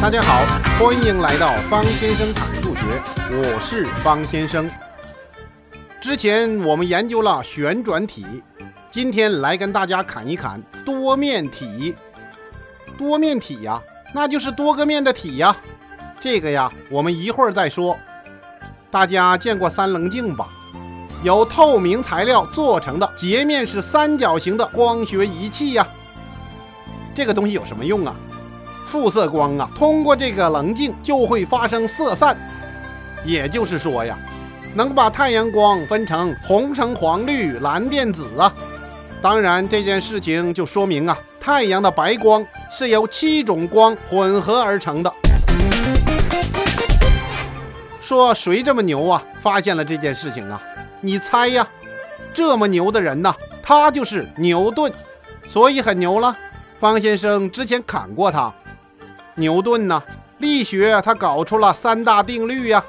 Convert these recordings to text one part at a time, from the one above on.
大家好，欢迎来到方先生谈数学，我是方先生。之前我们研究了旋转体，今天来跟大家侃一侃多面体。多面体呀，那就是多个面的体呀。这个呀，我们一会儿再说。大家见过三棱镜吧？由透明材料做成的截面是三角形的光学仪器呀。这个东西有什么用啊？复色光啊，通过这个棱镜就会发生色散，也就是说呀，能把太阳光分成红橙黄绿蓝靛紫啊。当然，这件事情就说明啊，太阳的白光是由七种光混合而成的。说谁这么牛啊？发现了这件事情啊？你猜呀？这么牛的人呐，他就是牛顿，所以很牛了。方先生之前砍过他。牛顿呢，力学他搞出了三大定律呀，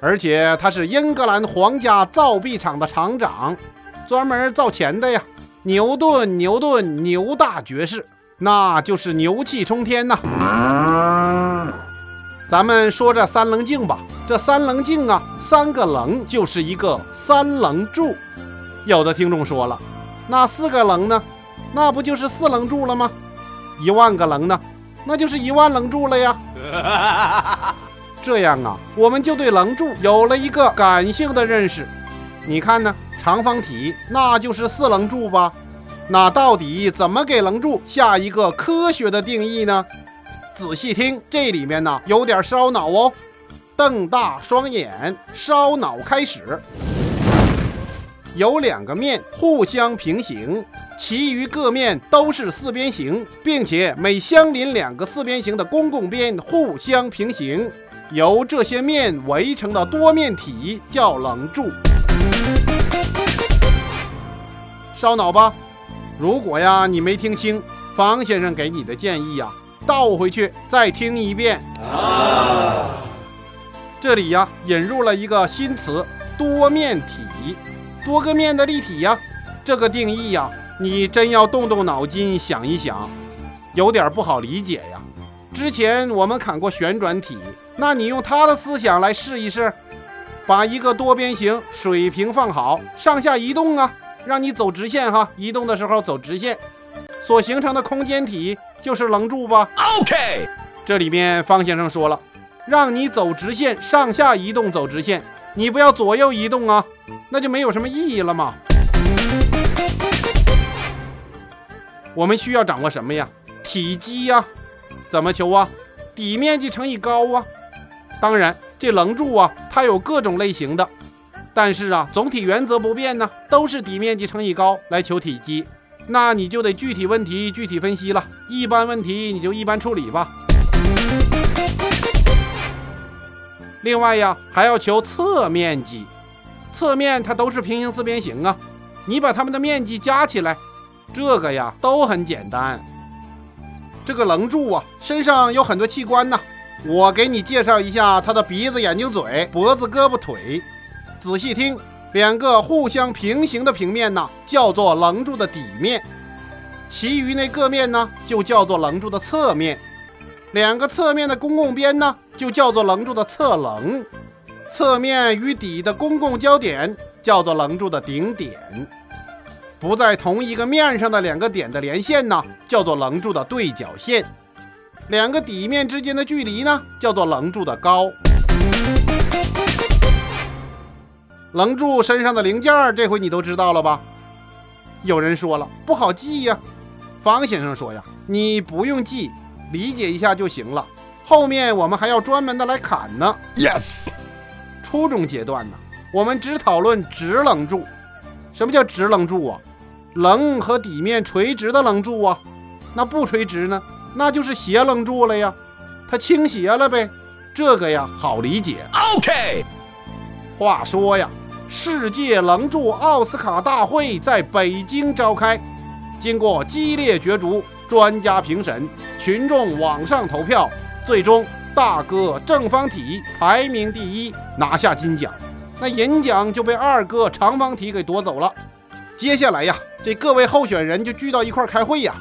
而且他是英格兰皇家造币厂的厂长，专门造钱的呀。牛顿，牛顿，牛大爵士，那就是牛气冲天呐。咱们说这三棱镜吧，这三棱镜啊，三个棱就是一个三棱柱。有的听众说了，那四个棱呢？那不就是四棱柱了吗？一万个棱呢？那就是一万棱柱了呀，这样啊，我们就对棱柱有了一个感性的认识。你看呢，长方体那就是四棱柱吧？那到底怎么给棱柱下一个科学的定义呢？仔细听，这里面呢有点烧脑哦。瞪大双眼，烧脑开始。有两个面互相平行。其余各面都是四边形，并且每相邻两个四边形的公共边互相平行，由这些面围成的多面体叫棱柱。烧脑吧！如果呀你没听清方先生给你的建议呀，倒回去再听一遍。这里呀引入了一个新词——多面体，多个面的立体呀。这个定义呀。你真要动动脑筋想一想，有点不好理解呀。之前我们砍过旋转体，那你用他的思想来试一试，把一个多边形水平放好，上下移动啊，让你走直线哈，移动的时候走直线，所形成的空间体就是棱柱吧？OK，这里面方先生说了，让你走直线，上下移动走直线，你不要左右移动啊，那就没有什么意义了嘛。我们需要掌握什么呀？体积呀，怎么求啊？底面积乘以高啊。当然，这棱柱啊，它有各种类型的，但是啊，总体原则不变呢，都是底面积乘以高来求体积。那你就得具体问题具体分析了，一般问题你就一般处理吧。另外呀，还要求侧面积，侧面它都是平行四边形啊，你把它们的面积加起来。这个呀都很简单。这个棱柱啊，身上有很多器官呢。我给你介绍一下它的鼻子、眼睛、嘴、脖子、胳膊、腿。仔细听，两个互相平行的平面呢，叫做棱柱的底面；其余那个面呢，就叫做棱柱的侧面。两个侧面的公共边呢，就叫做棱柱的侧棱。侧面与底的公共交点叫做棱柱的顶点。不在同一个面上的两个点的连线呢，叫做棱柱的对角线；两个底面之间的距离呢，叫做棱柱的高。棱柱身上的零件儿，这回你都知道了吧？有人说了，不好记呀。方先生说呀，你不用记，理解一下就行了。后面我们还要专门的来砍呢。Yes。初中阶段呢，我们只讨论直棱柱。什么叫直棱柱啊？棱和底面垂直的棱柱啊，那不垂直呢？那就是斜棱柱了呀，它倾斜了呗。这个呀好理解。OK。话说呀，世界棱柱奥斯卡大会在北京召开，经过激烈角逐、专家评审、群众网上投票，最终大哥正方体排名第一，拿下金奖。那银奖就被二哥长方体给夺走了。接下来呀，这各位候选人就聚到一块开会呀。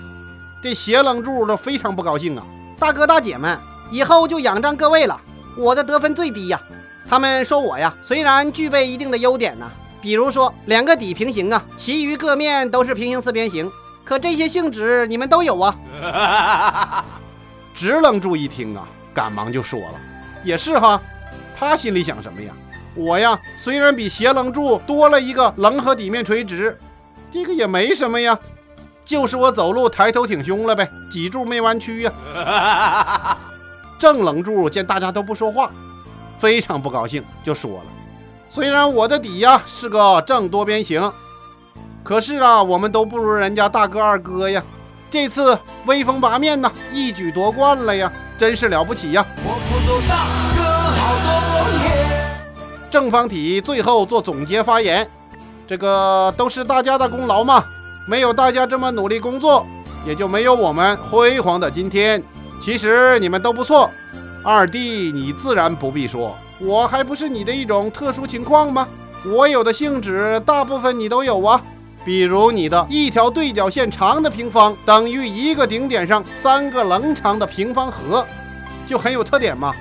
这斜棱柱都非常不高兴啊！大哥大姐们，以后就仰仗各位了。我的得分最低呀，他们说我呀，虽然具备一定的优点呢，比如说两个底平行啊，其余各面都是平行四边形，可这些性质你们都有啊。直棱柱一听啊，赶忙就说了：“也是哈，他心里想什么呀？我呀，虽然比斜棱柱多了一个棱和底面垂直，这个也没什么呀，就是我走路抬头挺胸了呗，脊柱没弯曲呀。”正棱柱见大家都不说话，非常不高兴，就说了：“虽然我的底呀是个正多边形，可是啊，我们都不如人家大哥二哥呀。”这次威风八面呐，一举夺冠了呀，真是了不起呀！正方体最后做总结发言，这个都是大家的功劳嘛，没有大家这么努力工作，也就没有我们辉煌的今天。其实你们都不错，二弟你自然不必说，我还不是你的一种特殊情况吗？我有的性质，大部分你都有啊。比如你的一条对角线长的平方等于一个顶点上三个棱长的平方和，就很有特点嘛。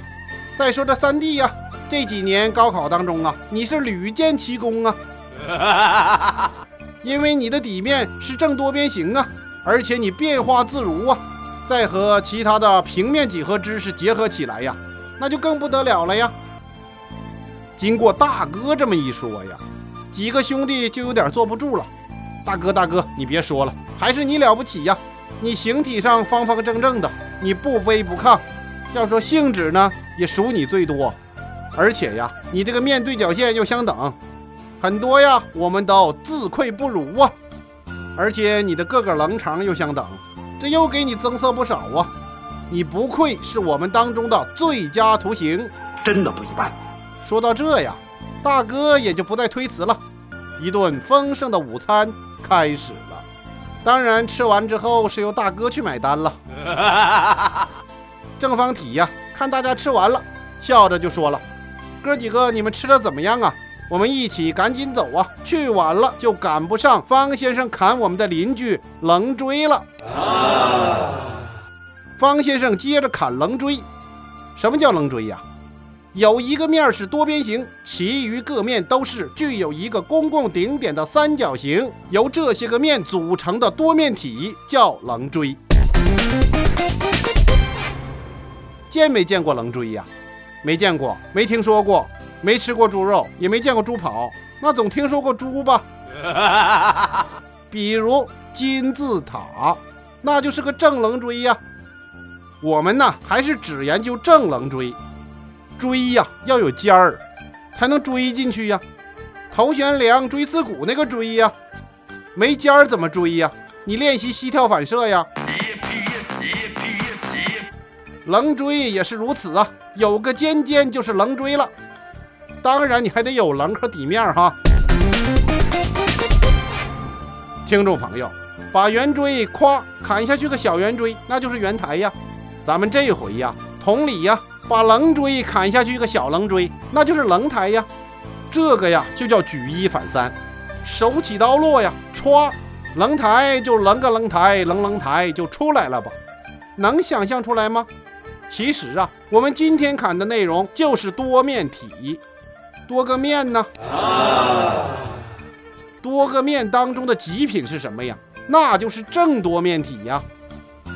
再说这三弟呀，这几年高考当中啊，你是屡建奇功啊，因为你的底面是正多边形啊，而且你变化自如啊，再和其他的平面几何知识结合起来呀，那就更不得了了呀。经过大哥这么一说呀，几个兄弟就有点坐不住了。大哥，大哥，你别说了，还是你了不起呀！你形体上方方正正的，你不卑不亢。要说性质呢，也数你最多。而且呀，你这个面对角线又相等，很多呀，我们都自愧不如啊。而且你的各个棱长又相等，这又给你增色不少啊。你不愧是我们当中的最佳图形，真的不一般。说到这呀，大哥也就不再推辞了，一顿丰盛的午餐。开始了，当然吃完之后是由大哥去买单了。正方体呀，看大家吃完了，笑着就说了：“哥几个，你们吃的怎么样啊？我们一起赶紧走啊，去晚了就赶不上方先生砍我们的邻居棱锥了。”方先生接着砍棱锥，什么叫棱锥呀？有一个面是多边形，其余各面都是具有一个公共顶点的三角形，由这些个面组成的多面体叫棱锥。见没见过棱锥呀？没见过，没听说过，没吃过猪肉，也没见过猪跑，那总听说过猪吧？比如金字塔，那就是个正棱锥呀。我们呢，还是只研究正棱锥。锥呀，要有尖儿，才能锥进去呀。头悬梁锥刺股那个锥呀，没尖儿怎么锥呀？你练习膝跳反射呀。棱锥也是如此啊，有个尖尖就是棱锥了。当然你还得有棱和底面哈。听众朋友，把圆锥咵砍下去个小圆锥，那就是圆台呀。咱们这回呀，同理呀。把棱锥砍下去一个小棱锥，那就是棱台呀。这个呀就叫举一反三，手起刀落呀，歘，棱台就棱个棱台，棱棱台就出来了吧？能想象出来吗？其实啊，我们今天看的内容就是多面体，多个面呢。多个面当中的极品是什么呀？那就是正多面体呀。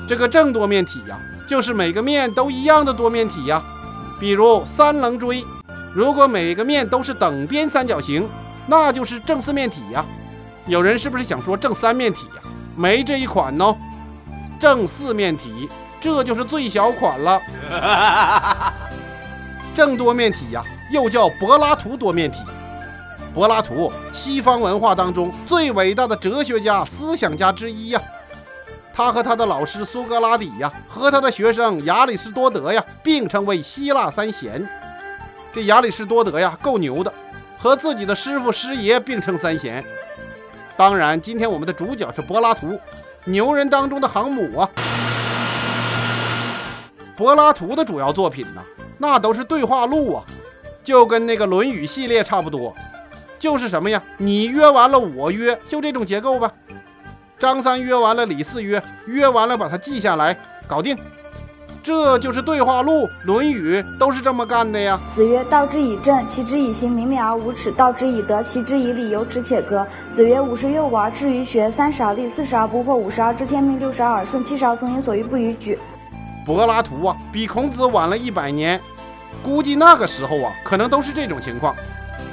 这个正多面体呀。就是每个面都一样的多面体呀，比如三棱锥，如果每个面都是等边三角形，那就是正四面体呀。有人是不是想说正三面体呀？没这一款哦，正四面体，这就是最小款了。正多面体呀，又叫柏拉图多面体。柏拉图，西方文化当中最伟大的哲学家、思想家之一呀。他和他的老师苏格拉底呀，和他的学生亚里士多德呀，并称为希腊三贤。这亚里士多德呀，够牛的，和自己的师傅师爷并称三贤。当然，今天我们的主角是柏拉图，牛人当中的航母啊。柏拉图的主要作品呢，那都是对话录啊，就跟那个《论语》系列差不多，就是什么呀？你约完了，我约，就这种结构吧。张三约完了，李四约，约完了把它记下来，搞定。这就是对话录、《论语》都是这么干的呀。子曰：“道之以政，齐之以刑，明免而无耻；道之以德，齐之以礼，有耻且格。”子曰：“五十有五而志于学，三十而立，四十而不惑，五十而知天命，六十而耳顺，七十而从心所欲不逾矩。”柏拉图啊，比孔子晚了一百年，估计那个时候啊，可能都是这种情况。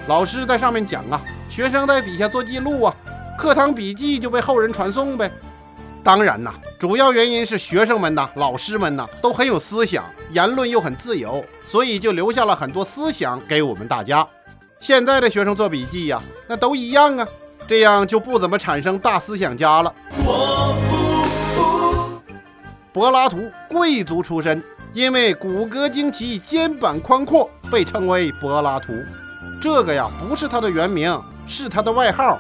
老师在上面讲啊，学生在底下做记录啊，课堂笔记就被后人传送呗。当然呐，主要原因是学生们呐、老师们呐都很有思想，言论又很自由，所以就留下了很多思想给我们大家。现在的学生做笔记呀，那都一样啊，这样就不怎么产生大思想家了。柏拉图贵族出身，因为骨骼惊奇、肩膀宽阔，被称为柏拉图。这个呀，不是他的原名，是他的外号。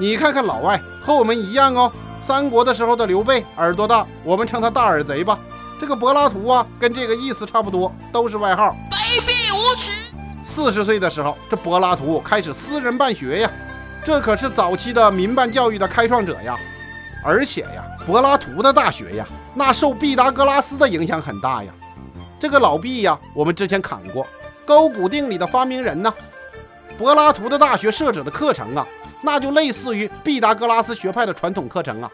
你看看老外和我们一样哦。三国的时候的刘备耳朵大，我们称他大耳贼吧。这个柏拉图啊，跟这个意思差不多，都是外号。卑鄙无耻！四十岁的时候，这柏拉图开始私人办学呀，这可是早期的民办教育的开创者呀。而且呀，柏拉图的大学呀，那受毕达哥拉斯的影响很大呀。这个老毕呀，我们之前砍过，勾股定理的发明人呢。柏拉图的大学设置的课程啊。那就类似于毕达哥拉斯学派的传统课程啊，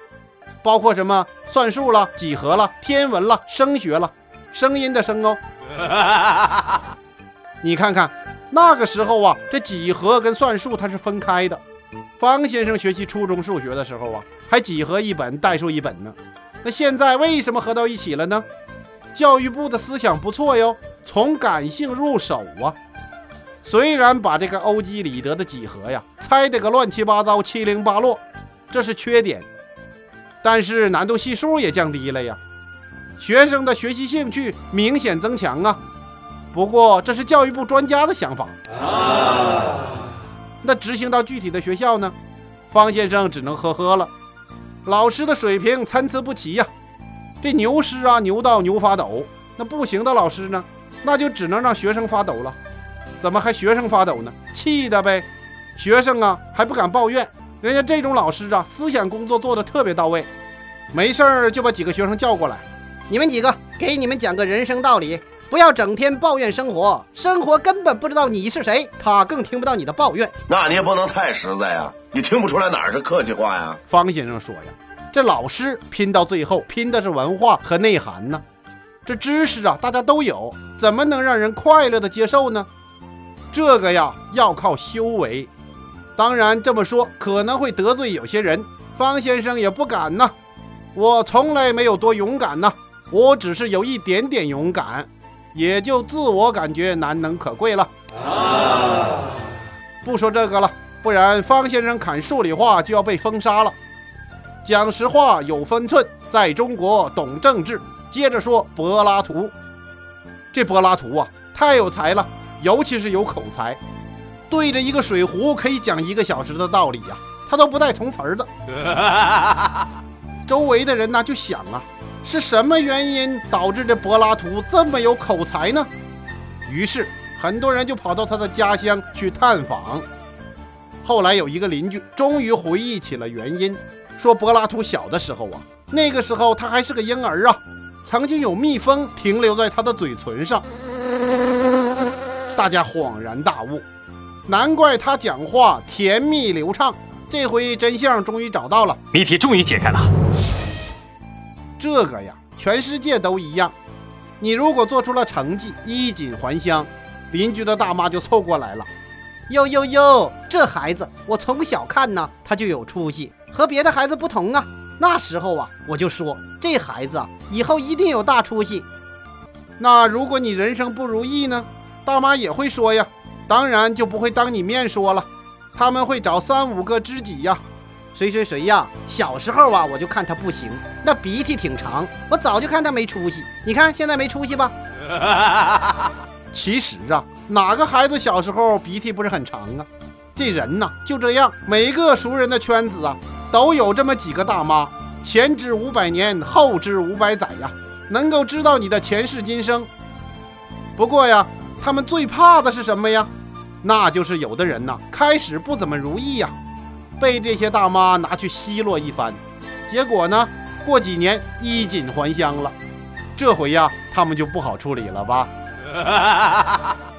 包括什么算术了、几何了、天文了、声学了，声音的声哦。你看看那个时候啊，这几何跟算术它是分开的。方先生学习初中数学的时候啊，还几何一本，代数一本呢。那现在为什么合到一起了呢？教育部的思想不错哟，从感性入手啊。虽然把这个欧几里得的几何呀猜得个乱七八糟、七零八落，这是缺点，但是难度系数也降低了呀，学生的学习兴趣明显增强啊。不过这是教育部专家的想法，那执行到具体的学校呢？方先生只能呵呵了，老师的水平参差不齐呀，这牛师啊牛到牛发抖，那不行的老师呢，那就只能让学生发抖了。怎么还学生发抖呢？气的呗，学生啊还不敢抱怨，人家这种老师啊，思想工作做得特别到位，没事儿就把几个学生叫过来，你们几个给你们讲个人生道理，不要整天抱怨生活，生活根本不知道你是谁，他更听不到你的抱怨。那你也不能太实在呀，你听不出来哪儿是客气话呀？方先生说呀，这老师拼到最后拼的是文化和内涵呢，这知识啊大家都有，怎么能让人快乐的接受呢？这个呀，要靠修为。当然这么说可能会得罪有些人，方先生也不敢呐。我从来没有多勇敢呐，我只是有一点点勇敢，也就自我感觉难能可贵了。啊不说这个了，不然方先生砍数理化就要被封杀了。讲实话有分寸，在中国懂政治。接着说柏拉图，这柏拉图啊，太有才了。尤其是有口才，对着一个水壶可以讲一个小时的道理呀，他都不带重词儿的。周围的人呢就想啊，是什么原因导致这柏拉图这么有口才呢？于是很多人就跑到他的家乡去探访。后来有一个邻居终于回忆起了原因，说柏拉图小的时候啊，那个时候他还是个婴儿啊，曾经有蜜蜂停留在他的嘴唇上。大家恍然大悟，难怪他讲话甜蜜流畅。这回真相终于找到了，谜题终于解开了。这个呀，全世界都一样。你如果做出了成绩，衣锦还乡，邻居的大妈就凑过来了。哟哟哟，这孩子我从小看呢，他就有出息，和别的孩子不同啊。那时候啊，我就说这孩子啊，以后一定有大出息。那如果你人生不如意呢？大妈也会说呀，当然就不会当你面说了，他们会找三五个知己呀，谁谁谁呀。小时候啊，我就看他不行，那鼻涕挺长，我早就看他没出息。你看现在没出息吧？其实啊，哪个孩子小时候鼻涕不是很长啊？这人呐就这样，每个熟人的圈子啊，都有这么几个大妈，前知五百年，后知五百载呀，能够知道你的前世今生。不过呀。他们最怕的是什么呀？那就是有的人呐，开始不怎么如意呀，被这些大妈拿去奚落一番，结果呢，过几年衣锦还乡了。这回呀，他们就不好处理了吧？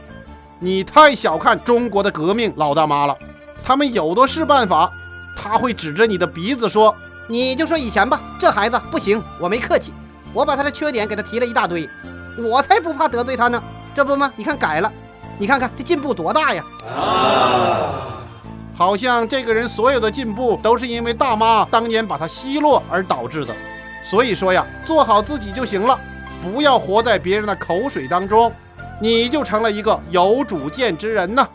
你太小看中国的革命老大妈了，他们有的是办法。他会指着你的鼻子说：“你就说以前吧，这孩子不行，我没客气，我把他的缺点给他提了一大堆，我才不怕得罪他呢。这不吗？你看改了，你看看这进步多大呀！啊好像这个人所有的进步都是因为大妈当年把他奚落而导致的。所以说呀，做好自己就行了，不要活在别人的口水当中，你就成了一个有主见之人呢。”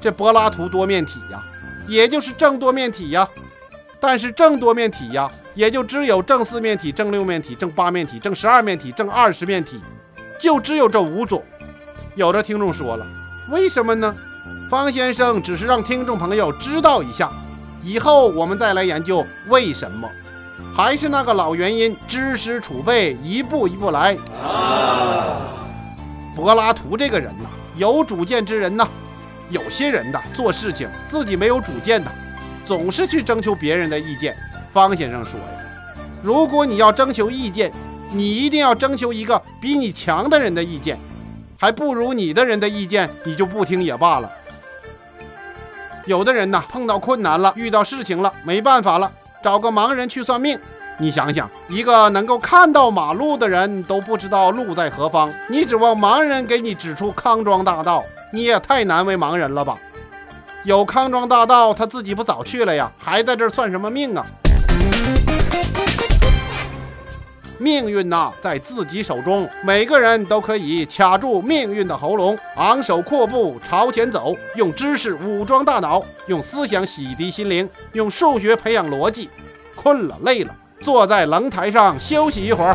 这柏拉图多面体呀，也就是正多面体呀。但是正多面体呀，也就只有正四面体、正六面体、正八面体、正十二面体、正二十面体，就只有这五种。有的听众说了，为什么呢？方先生只是让听众朋友知道一下，以后我们再来研究为什么。还是那个老原因，知识储备一步一步来。柏拉图这个人呐，有主见之人呐。有些人的做事情自己没有主见的，总是去征求别人的意见。方先生说呀，如果你要征求意见，你一定要征求一个比你强的人的意见，还不如你的人的意见，你就不听也罢了。有的人呐，碰到困难了，遇到事情了，没办法了，找个盲人去算命。你想想，一个能够看到马路的人都不知道路在何方，你指望盲人给你指出康庄大道？你也太难为盲人了吧？有康庄大道，他自己不早去了呀？还在这算什么命啊？命运呐，在自己手中，每个人都可以卡住命运的喉咙，昂首阔步朝前走，用知识武装大脑，用思想洗涤心灵，用数学培养逻辑。困了累了，坐在棱台上休息一会儿。